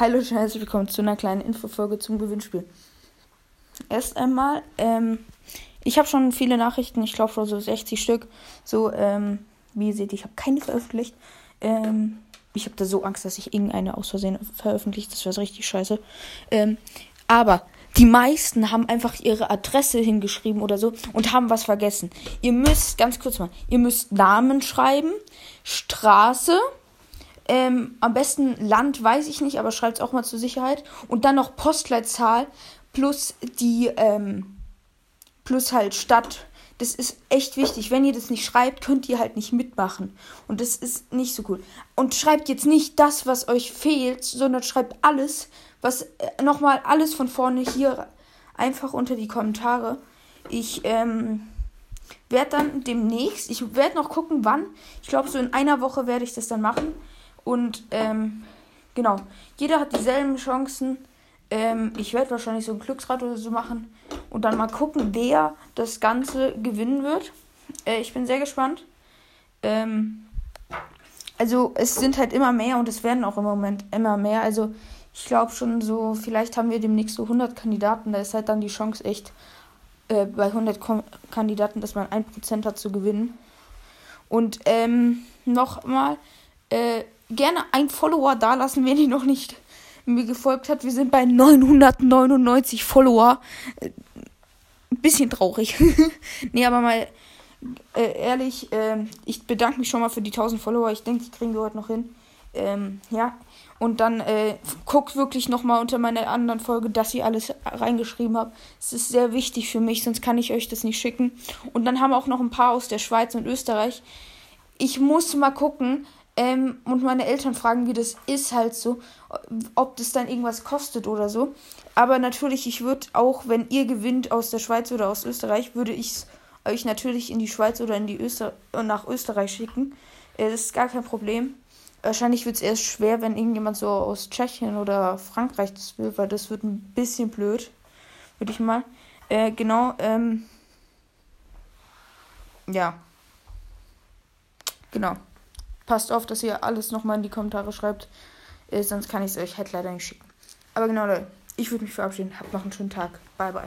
Hallo und herzlich willkommen zu einer kleinen Infofolge zum Gewinnspiel. Erst einmal, ähm, ich habe schon viele Nachrichten, ich glaube schon so 60 Stück. So, ähm, wie ihr seht, ich habe keine veröffentlicht. Ähm, ich habe da so Angst, dass ich irgendeine aus Versehen veröffentlicht. Das wäre so richtig scheiße. Ähm, aber die meisten haben einfach ihre Adresse hingeschrieben oder so und haben was vergessen. Ihr müsst, ganz kurz mal, ihr müsst Namen schreiben, Straße, ähm, am besten Land weiß ich nicht, aber schreibt es auch mal zur Sicherheit. Und dann noch Postleitzahl plus die, ähm, plus halt Stadt. Das ist echt wichtig. Wenn ihr das nicht schreibt, könnt ihr halt nicht mitmachen. Und das ist nicht so cool. Und schreibt jetzt nicht das, was euch fehlt, sondern schreibt alles, was äh, nochmal alles von vorne hier einfach unter die Kommentare. Ich ähm, werde dann demnächst, ich werde noch gucken, wann. Ich glaube, so in einer Woche werde ich das dann machen. Und ähm, genau, jeder hat dieselben Chancen. Ähm, ich werde wahrscheinlich so ein Glücksrad oder so machen und dann mal gucken, wer das Ganze gewinnen wird. Äh, ich bin sehr gespannt. Ähm, also es sind halt immer mehr und es werden auch im Moment immer mehr. Also ich glaube schon so, vielleicht haben wir demnächst so 100 Kandidaten. Da ist halt dann die Chance echt äh, bei 100 Kom Kandidaten, dass man 1% hat zu gewinnen. Und ähm, nochmal, äh, gerne ein Follower da lassen, wenn ihr noch nicht mir gefolgt hat. Wir sind bei 999 Follower. Äh, ein bisschen traurig. nee, aber mal äh, ehrlich, äh, ich bedanke mich schon mal für die 1000 Follower. Ich denke, die kriegen wir heute noch hin. Ähm, ja. Und dann äh, guckt wirklich nochmal unter meiner anderen Folge, dass ihr alles reingeschrieben habt. Es ist sehr wichtig für mich, sonst kann ich euch das nicht schicken. Und dann haben wir auch noch ein paar aus der Schweiz und Österreich. Ich muss mal gucken, ähm, und meine Eltern fragen, wie das ist, halt so, ob das dann irgendwas kostet oder so. Aber natürlich, ich würde auch, wenn ihr gewinnt aus der Schweiz oder aus Österreich, würde ich euch natürlich in die Schweiz oder in die Öster nach Österreich schicken. Äh, das ist gar kein Problem. Wahrscheinlich wird es erst schwer, wenn irgendjemand so aus Tschechien oder Frankreich das will, weil das wird ein bisschen blöd, würde ich mal. Äh, genau, ähm. Ja. Genau. Passt auf, dass ihr alles nochmal in die Kommentare schreibt. Äh, sonst kann ich es euch halt leider nicht schicken. Aber genau, Leute, ich würde mich verabschieden. Habt noch einen schönen Tag. Bye, bye.